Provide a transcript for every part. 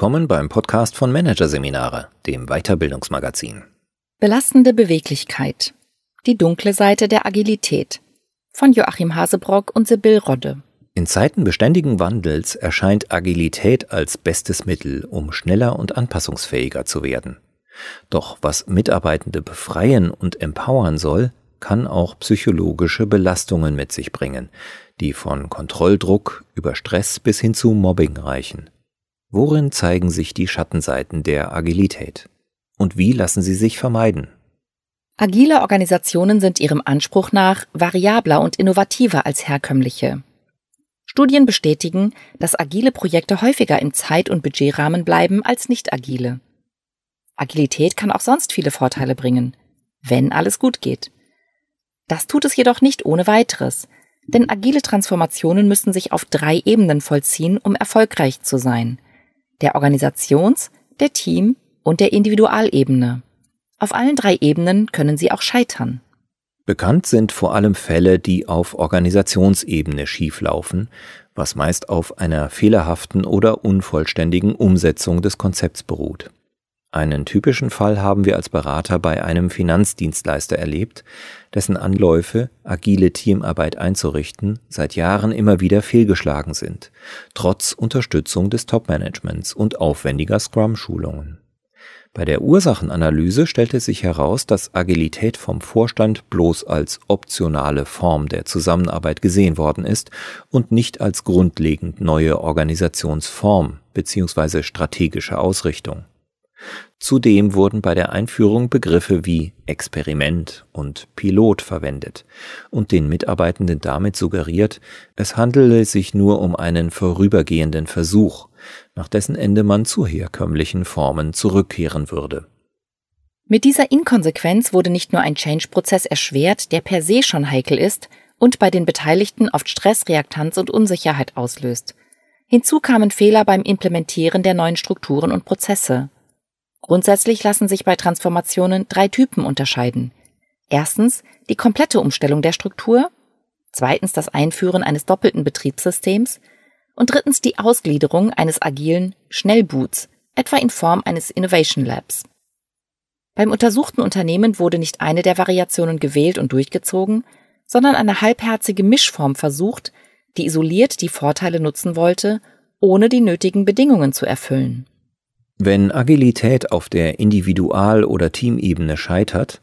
Willkommen beim Podcast von Managerseminare, dem Weiterbildungsmagazin. Belastende Beweglichkeit. Die dunkle Seite der Agilität. Von Joachim Hasebrock und Sibyl Rodde. In Zeiten beständigen Wandels erscheint Agilität als bestes Mittel, um schneller und anpassungsfähiger zu werden. Doch was Mitarbeitende befreien und empowern soll, kann auch psychologische Belastungen mit sich bringen, die von Kontrolldruck über Stress bis hin zu Mobbing reichen. Worin zeigen sich die Schattenseiten der Agilität? Und wie lassen sie sich vermeiden? Agile Organisationen sind ihrem Anspruch nach variabler und innovativer als herkömmliche. Studien bestätigen, dass agile Projekte häufiger im Zeit- und Budgetrahmen bleiben als nicht agile. Agilität kann auch sonst viele Vorteile bringen, wenn alles gut geht. Das tut es jedoch nicht ohne weiteres, denn agile Transformationen müssen sich auf drei Ebenen vollziehen, um erfolgreich zu sein – der Organisations-, der Team- und der Individualebene. Auf allen drei Ebenen können sie auch scheitern. Bekannt sind vor allem Fälle, die auf Organisationsebene schieflaufen, was meist auf einer fehlerhaften oder unvollständigen Umsetzung des Konzepts beruht. Einen typischen Fall haben wir als Berater bei einem Finanzdienstleister erlebt, dessen Anläufe, agile Teamarbeit einzurichten, seit Jahren immer wieder fehlgeschlagen sind, trotz Unterstützung des Top-Managements und aufwendiger Scrum-Schulungen. Bei der Ursachenanalyse stellte sich heraus, dass Agilität vom Vorstand bloß als optionale Form der Zusammenarbeit gesehen worden ist und nicht als grundlegend neue Organisationsform bzw. strategische Ausrichtung. Zudem wurden bei der Einführung Begriffe wie Experiment und Pilot verwendet und den Mitarbeitenden damit suggeriert, es handele sich nur um einen vorübergehenden Versuch, nach dessen Ende man zu herkömmlichen Formen zurückkehren würde. Mit dieser Inkonsequenz wurde nicht nur ein Change-Prozess erschwert, der per se schon heikel ist und bei den Beteiligten oft Stress, Reaktanz und Unsicherheit auslöst. Hinzu kamen Fehler beim Implementieren der neuen Strukturen und Prozesse. Grundsätzlich lassen sich bei Transformationen drei Typen unterscheiden. Erstens die komplette Umstellung der Struktur, zweitens das Einführen eines doppelten Betriebssystems und drittens die Ausgliederung eines agilen Schnellboots, etwa in Form eines Innovation Labs. Beim untersuchten Unternehmen wurde nicht eine der Variationen gewählt und durchgezogen, sondern eine halbherzige Mischform versucht, die isoliert die Vorteile nutzen wollte, ohne die nötigen Bedingungen zu erfüllen. Wenn Agilität auf der Individual- oder Teamebene scheitert,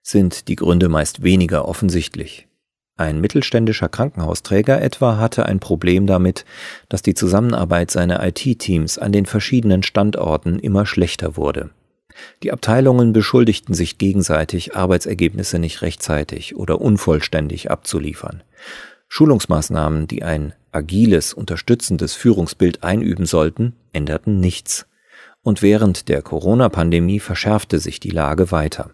sind die Gründe meist weniger offensichtlich. Ein mittelständischer Krankenhausträger etwa hatte ein Problem damit, dass die Zusammenarbeit seiner IT-Teams an den verschiedenen Standorten immer schlechter wurde. Die Abteilungen beschuldigten sich gegenseitig, Arbeitsergebnisse nicht rechtzeitig oder unvollständig abzuliefern. Schulungsmaßnahmen, die ein agiles, unterstützendes Führungsbild einüben sollten, änderten nichts und während der Corona-Pandemie verschärfte sich die Lage weiter.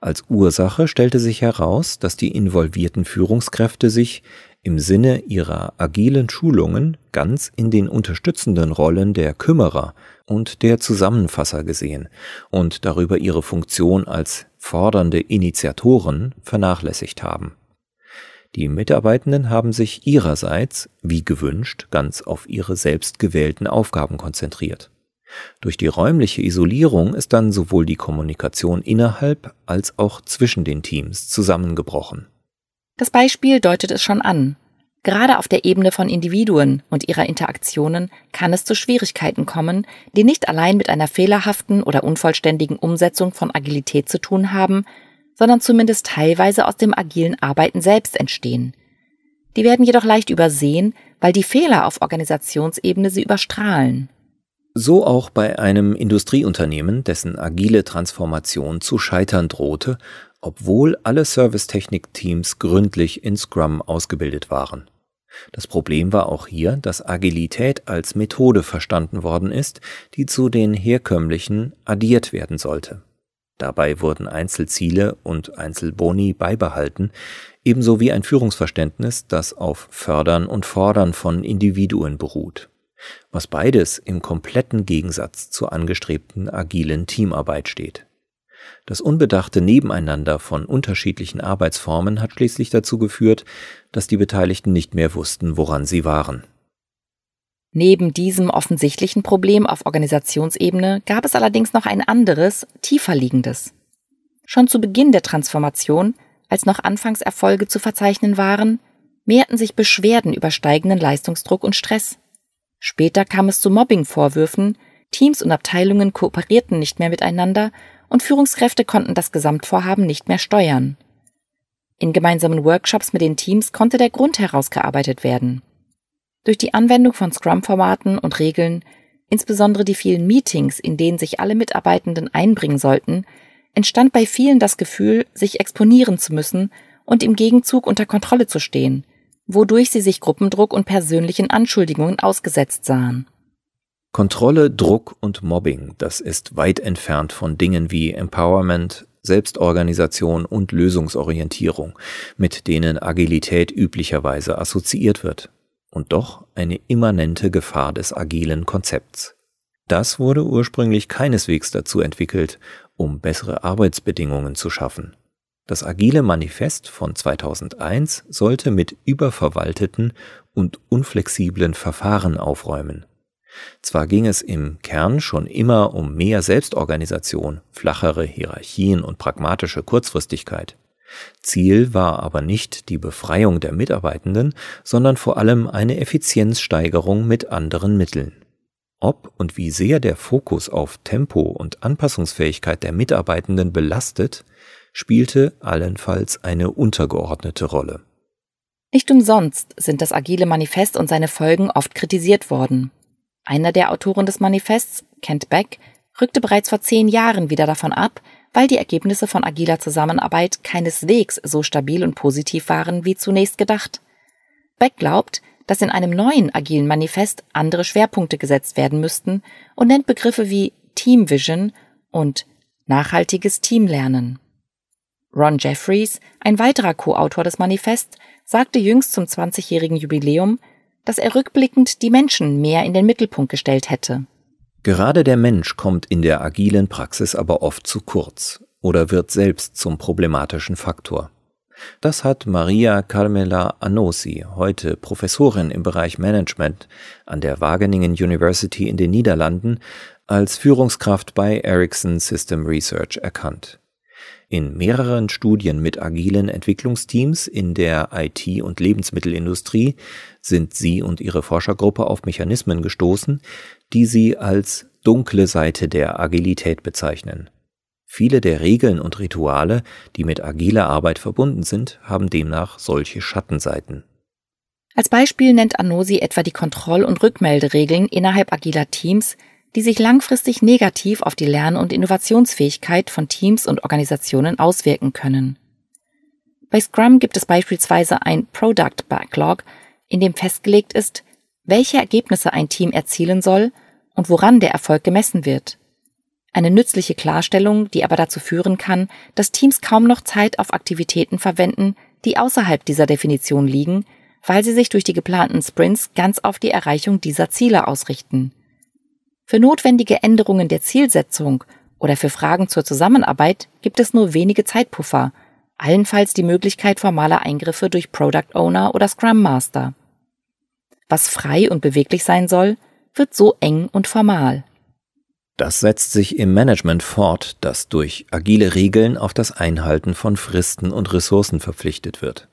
Als Ursache stellte sich heraus, dass die involvierten Führungskräfte sich im Sinne ihrer agilen Schulungen ganz in den unterstützenden Rollen der Kümmerer und der Zusammenfasser gesehen und darüber ihre Funktion als fordernde Initiatoren vernachlässigt haben. Die Mitarbeitenden haben sich ihrerseits, wie gewünscht, ganz auf ihre selbst gewählten Aufgaben konzentriert. Durch die räumliche Isolierung ist dann sowohl die Kommunikation innerhalb als auch zwischen den Teams zusammengebrochen. Das Beispiel deutet es schon an. Gerade auf der Ebene von Individuen und ihrer Interaktionen kann es zu Schwierigkeiten kommen, die nicht allein mit einer fehlerhaften oder unvollständigen Umsetzung von Agilität zu tun haben, sondern zumindest teilweise aus dem agilen Arbeiten selbst entstehen. Die werden jedoch leicht übersehen, weil die Fehler auf Organisationsebene sie überstrahlen. So auch bei einem Industrieunternehmen, dessen agile Transformation zu scheitern drohte, obwohl alle Servicetechnik-Teams gründlich in Scrum ausgebildet waren. Das Problem war auch hier, dass Agilität als Methode verstanden worden ist, die zu den herkömmlichen addiert werden sollte. Dabei wurden Einzelziele und Einzelboni beibehalten, ebenso wie ein Führungsverständnis, das auf Fördern und Fordern von Individuen beruht was beides im kompletten Gegensatz zur angestrebten agilen Teamarbeit steht. Das unbedachte Nebeneinander von unterschiedlichen Arbeitsformen hat schließlich dazu geführt, dass die Beteiligten nicht mehr wussten, woran sie waren. Neben diesem offensichtlichen Problem auf Organisationsebene gab es allerdings noch ein anderes, tiefer liegendes. Schon zu Beginn der Transformation, als noch Anfangserfolge zu verzeichnen waren, mehrten sich Beschwerden über steigenden Leistungsdruck und Stress. Später kam es zu Mobbing-Vorwürfen, Teams und Abteilungen kooperierten nicht mehr miteinander und Führungskräfte konnten das Gesamtvorhaben nicht mehr steuern. In gemeinsamen Workshops mit den Teams konnte der Grund herausgearbeitet werden. Durch die Anwendung von Scrum-Formaten und Regeln, insbesondere die vielen Meetings, in denen sich alle Mitarbeitenden einbringen sollten, entstand bei vielen das Gefühl, sich exponieren zu müssen und im Gegenzug unter Kontrolle zu stehen, wodurch sie sich Gruppendruck und persönlichen Anschuldigungen ausgesetzt sahen. Kontrolle, Druck und Mobbing, das ist weit entfernt von Dingen wie Empowerment, Selbstorganisation und Lösungsorientierung, mit denen Agilität üblicherweise assoziiert wird. Und doch eine immanente Gefahr des agilen Konzepts. Das wurde ursprünglich keineswegs dazu entwickelt, um bessere Arbeitsbedingungen zu schaffen. Das Agile Manifest von 2001 sollte mit überverwalteten und unflexiblen Verfahren aufräumen. Zwar ging es im Kern schon immer um mehr Selbstorganisation, flachere Hierarchien und pragmatische Kurzfristigkeit. Ziel war aber nicht die Befreiung der Mitarbeitenden, sondern vor allem eine Effizienzsteigerung mit anderen Mitteln. Ob und wie sehr der Fokus auf Tempo und Anpassungsfähigkeit der Mitarbeitenden belastet, spielte allenfalls eine untergeordnete Rolle. Nicht umsonst sind das Agile Manifest und seine Folgen oft kritisiert worden. Einer der Autoren des Manifests, Kent Beck, rückte bereits vor zehn Jahren wieder davon ab, weil die Ergebnisse von agiler Zusammenarbeit keineswegs so stabil und positiv waren wie zunächst gedacht. Beck glaubt, dass in einem neuen agilen Manifest andere Schwerpunkte gesetzt werden müssten und nennt Begriffe wie Team Vision und nachhaltiges Teamlernen. Ron Jeffries, ein weiterer Co-Autor des Manifests, sagte jüngst zum 20-jährigen Jubiläum, dass er rückblickend die Menschen mehr in den Mittelpunkt gestellt hätte. Gerade der Mensch kommt in der agilen Praxis aber oft zu kurz oder wird selbst zum problematischen Faktor. Das hat Maria Carmela Anosi, heute Professorin im Bereich Management an der Wageningen University in den Niederlanden, als Führungskraft bei Ericsson System Research erkannt. In mehreren Studien mit agilen Entwicklungsteams in der IT- und Lebensmittelindustrie sind sie und ihre Forschergruppe auf Mechanismen gestoßen, die sie als dunkle Seite der Agilität bezeichnen. Viele der Regeln und Rituale, die mit agiler Arbeit verbunden sind, haben demnach solche Schattenseiten. Als Beispiel nennt Anosi etwa die Kontroll- und Rückmelderegeln innerhalb agiler Teams, die sich langfristig negativ auf die Lern- und Innovationsfähigkeit von Teams und Organisationen auswirken können. Bei Scrum gibt es beispielsweise ein Product Backlog, in dem festgelegt ist, welche Ergebnisse ein Team erzielen soll und woran der Erfolg gemessen wird. Eine nützliche Klarstellung, die aber dazu führen kann, dass Teams kaum noch Zeit auf Aktivitäten verwenden, die außerhalb dieser Definition liegen, weil sie sich durch die geplanten Sprints ganz auf die Erreichung dieser Ziele ausrichten. Für notwendige Änderungen der Zielsetzung oder für Fragen zur Zusammenarbeit gibt es nur wenige Zeitpuffer, allenfalls die Möglichkeit formaler Eingriffe durch Product Owner oder Scrum Master. Was frei und beweglich sein soll, wird so eng und formal. Das setzt sich im Management fort, das durch agile Regeln auf das Einhalten von Fristen und Ressourcen verpflichtet wird.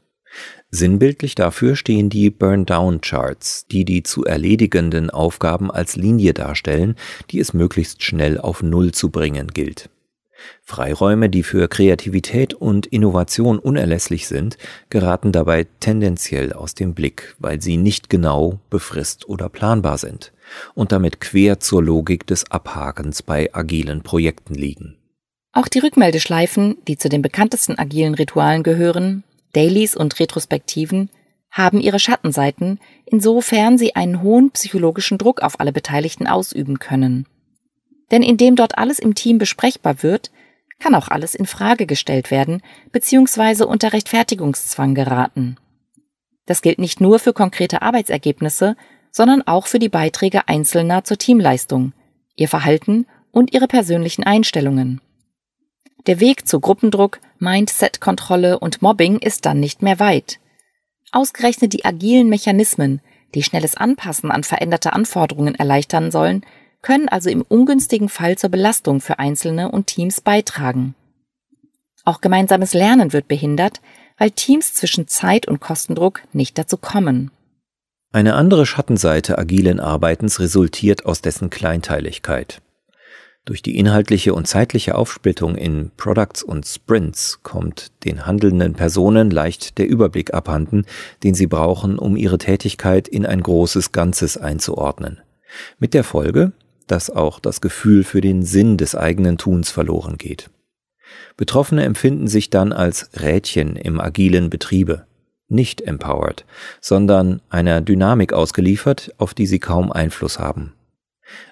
Sinnbildlich dafür stehen die Burn-Down-Charts, die die zu erledigenden Aufgaben als Linie darstellen, die es möglichst schnell auf Null zu bringen gilt. Freiräume, die für Kreativität und Innovation unerlässlich sind, geraten dabei tendenziell aus dem Blick, weil sie nicht genau, befrist oder planbar sind und damit quer zur Logik des Abhakens bei agilen Projekten liegen. Auch die Rückmeldeschleifen, die zu den bekanntesten agilen Ritualen gehören, Dailies und Retrospektiven haben ihre Schattenseiten, insofern sie einen hohen psychologischen Druck auf alle Beteiligten ausüben können. Denn indem dort alles im Team besprechbar wird, kann auch alles in Frage gestellt werden bzw. unter Rechtfertigungszwang geraten. Das gilt nicht nur für konkrete Arbeitsergebnisse, sondern auch für die Beiträge Einzelner zur Teamleistung, ihr Verhalten und ihre persönlichen Einstellungen. Der Weg zu Gruppendruck, Mindset-Kontrolle und Mobbing ist dann nicht mehr weit. Ausgerechnet die agilen Mechanismen, die schnelles Anpassen an veränderte Anforderungen erleichtern sollen, können also im ungünstigen Fall zur Belastung für Einzelne und Teams beitragen. Auch gemeinsames Lernen wird behindert, weil Teams zwischen Zeit und Kostendruck nicht dazu kommen. Eine andere Schattenseite agilen Arbeitens resultiert aus dessen Kleinteiligkeit. Durch die inhaltliche und zeitliche Aufsplittung in Products und Sprints kommt den handelnden Personen leicht der Überblick abhanden, den sie brauchen, um ihre Tätigkeit in ein großes Ganzes einzuordnen. Mit der Folge, dass auch das Gefühl für den Sinn des eigenen Tuns verloren geht. Betroffene empfinden sich dann als Rädchen im agilen Betriebe, nicht empowered, sondern einer Dynamik ausgeliefert, auf die sie kaum Einfluss haben.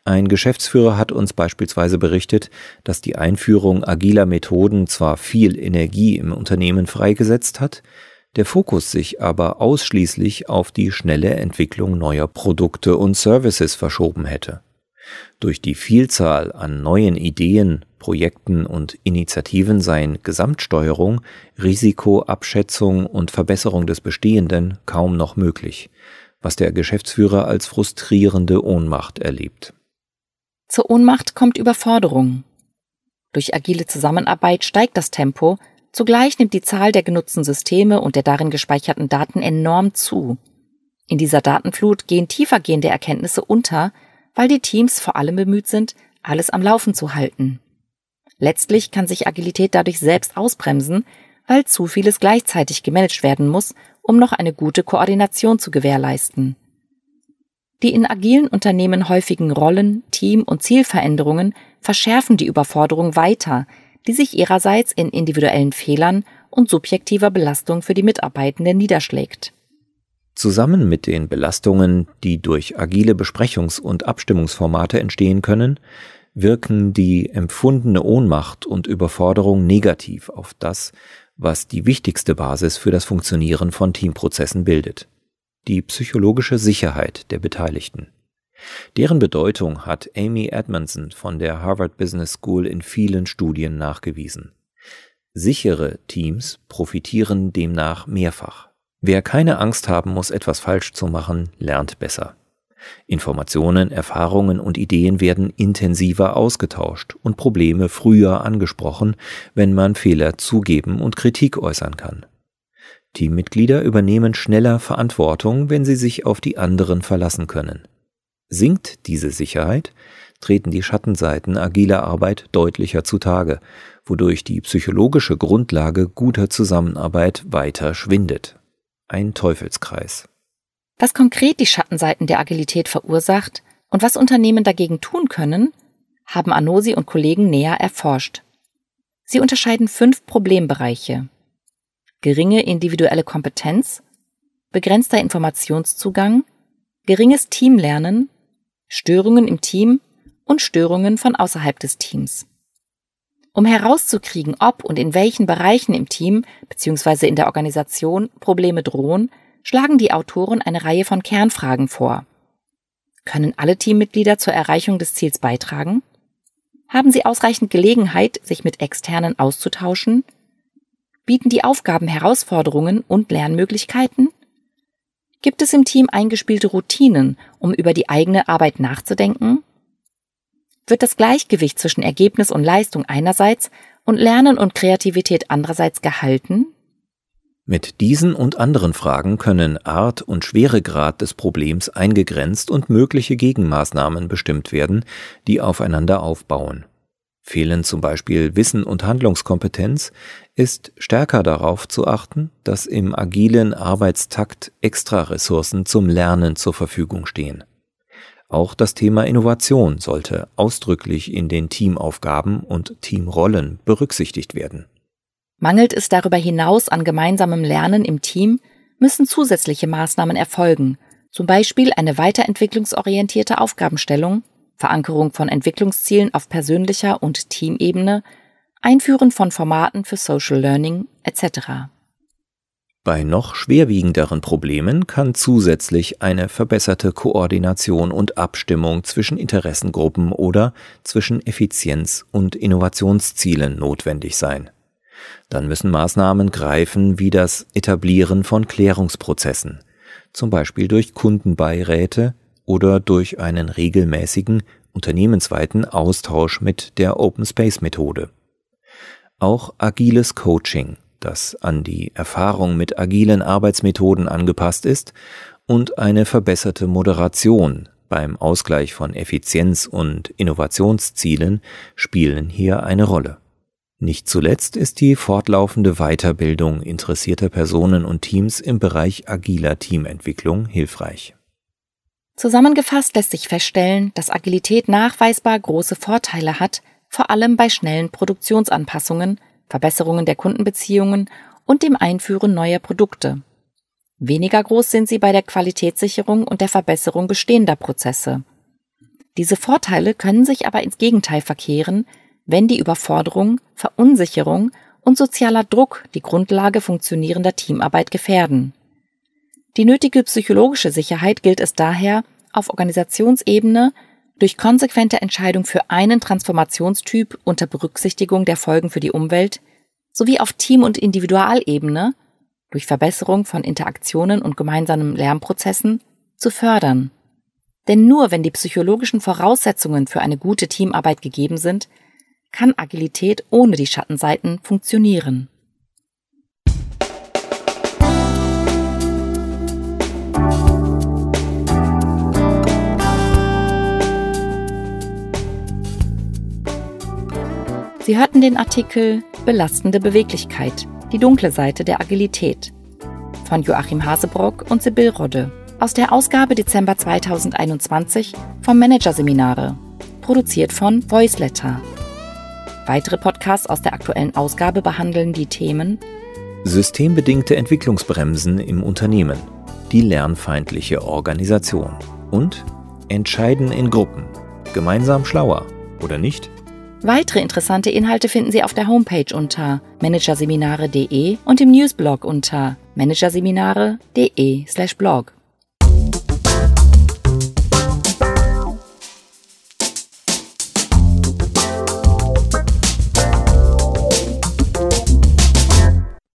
Ein Geschäftsführer hat uns beispielsweise berichtet, dass die Einführung agiler Methoden zwar viel Energie im Unternehmen freigesetzt hat, der Fokus sich aber ausschließlich auf die schnelle Entwicklung neuer Produkte und Services verschoben hätte. Durch die Vielzahl an neuen Ideen, Projekten und Initiativen seien Gesamtsteuerung, Risikoabschätzung und Verbesserung des Bestehenden kaum noch möglich, was der Geschäftsführer als frustrierende Ohnmacht erlebt. Zur Ohnmacht kommt Überforderung. Durch agile Zusammenarbeit steigt das Tempo, zugleich nimmt die Zahl der genutzten Systeme und der darin gespeicherten Daten enorm zu. In dieser Datenflut gehen tiefergehende Erkenntnisse unter, weil die Teams vor allem bemüht sind, alles am Laufen zu halten. Letztlich kann sich Agilität dadurch selbst ausbremsen, weil zu vieles gleichzeitig gemanagt werden muss, um noch eine gute Koordination zu gewährleisten. Die in agilen Unternehmen häufigen Rollen, Team- und Zielveränderungen verschärfen die Überforderung weiter, die sich ihrerseits in individuellen Fehlern und subjektiver Belastung für die Mitarbeitenden niederschlägt. Zusammen mit den Belastungen, die durch agile Besprechungs- und Abstimmungsformate entstehen können, wirken die empfundene Ohnmacht und Überforderung negativ auf das, was die wichtigste Basis für das Funktionieren von Teamprozessen bildet. Die psychologische Sicherheit der Beteiligten. Deren Bedeutung hat Amy Edmondson von der Harvard Business School in vielen Studien nachgewiesen. Sichere Teams profitieren demnach mehrfach. Wer keine Angst haben muss, etwas falsch zu machen, lernt besser. Informationen, Erfahrungen und Ideen werden intensiver ausgetauscht und Probleme früher angesprochen, wenn man Fehler zugeben und Kritik äußern kann. Teammitglieder übernehmen schneller Verantwortung, wenn sie sich auf die anderen verlassen können. Sinkt diese Sicherheit, treten die Schattenseiten agiler Arbeit deutlicher zutage, wodurch die psychologische Grundlage guter Zusammenarbeit weiter schwindet ein Teufelskreis. Was konkret die Schattenseiten der Agilität verursacht und was Unternehmen dagegen tun können, haben Anosi und Kollegen näher erforscht. Sie unterscheiden fünf Problembereiche. Geringe individuelle Kompetenz, begrenzter Informationszugang, geringes Teamlernen, Störungen im Team und Störungen von außerhalb des Teams. Um herauszukriegen, ob und in welchen Bereichen im Team bzw. in der Organisation Probleme drohen, schlagen die Autoren eine Reihe von Kernfragen vor. Können alle Teammitglieder zur Erreichung des Ziels beitragen? Haben sie ausreichend Gelegenheit, sich mit Externen auszutauschen? Bieten die Aufgaben Herausforderungen und Lernmöglichkeiten? Gibt es im Team eingespielte Routinen, um über die eigene Arbeit nachzudenken? wird das Gleichgewicht zwischen Ergebnis und Leistung einerseits und Lernen und Kreativität andererseits gehalten? Mit diesen und anderen Fragen können Art und Schweregrad des Problems eingegrenzt und mögliche Gegenmaßnahmen bestimmt werden, die aufeinander aufbauen. Fehlen zum Beispiel Wissen und Handlungskompetenz, ist stärker darauf zu achten, dass im agilen Arbeitstakt Extraressourcen zum Lernen zur Verfügung stehen. Auch das Thema Innovation sollte ausdrücklich in den Teamaufgaben und Teamrollen berücksichtigt werden. Mangelt es darüber hinaus an gemeinsamem Lernen im Team, müssen zusätzliche Maßnahmen erfolgen, zum Beispiel eine weiterentwicklungsorientierte Aufgabenstellung, Verankerung von Entwicklungszielen auf persönlicher und Teamebene, Einführen von Formaten für Social Learning etc. Bei noch schwerwiegenderen Problemen kann zusätzlich eine verbesserte Koordination und Abstimmung zwischen Interessengruppen oder zwischen Effizienz- und Innovationszielen notwendig sein. Dann müssen Maßnahmen greifen wie das Etablieren von Klärungsprozessen, zum Beispiel durch Kundenbeiräte oder durch einen regelmäßigen unternehmensweiten Austausch mit der Open Space Methode. Auch agiles Coaching, das an die Erfahrung mit agilen Arbeitsmethoden angepasst ist, und eine verbesserte Moderation beim Ausgleich von Effizienz- und Innovationszielen spielen hier eine Rolle. Nicht zuletzt ist die fortlaufende Weiterbildung interessierter Personen und Teams im Bereich agiler Teamentwicklung hilfreich. Zusammengefasst lässt sich feststellen, dass Agilität nachweisbar große Vorteile hat, vor allem bei schnellen Produktionsanpassungen, Verbesserungen der Kundenbeziehungen und dem Einführen neuer Produkte. Weniger groß sind sie bei der Qualitätssicherung und der Verbesserung bestehender Prozesse. Diese Vorteile können sich aber ins Gegenteil verkehren, wenn die Überforderung, Verunsicherung und sozialer Druck die Grundlage funktionierender Teamarbeit gefährden. Die nötige psychologische Sicherheit gilt es daher, auf Organisationsebene durch konsequente Entscheidung für einen Transformationstyp unter Berücksichtigung der Folgen für die Umwelt sowie auf Team- und Individualebene durch Verbesserung von Interaktionen und gemeinsamen Lernprozessen zu fördern. Denn nur wenn die psychologischen Voraussetzungen für eine gute Teamarbeit gegeben sind, kann Agilität ohne die Schattenseiten funktionieren. Sie hörten den Artikel Belastende Beweglichkeit die dunkle Seite der Agilität von Joachim Hasebrock und Sibyl Rodde aus der Ausgabe Dezember 2021 vom Managerseminare, produziert von Voiceletter. Weitere Podcasts aus der aktuellen Ausgabe behandeln die Themen Systembedingte Entwicklungsbremsen im Unternehmen, die lernfeindliche Organisation und Entscheiden in Gruppen, gemeinsam schlauer oder nicht? Weitere interessante Inhalte finden Sie auf der Homepage unter managerseminare.de und im Newsblog unter managerseminare.de/blog.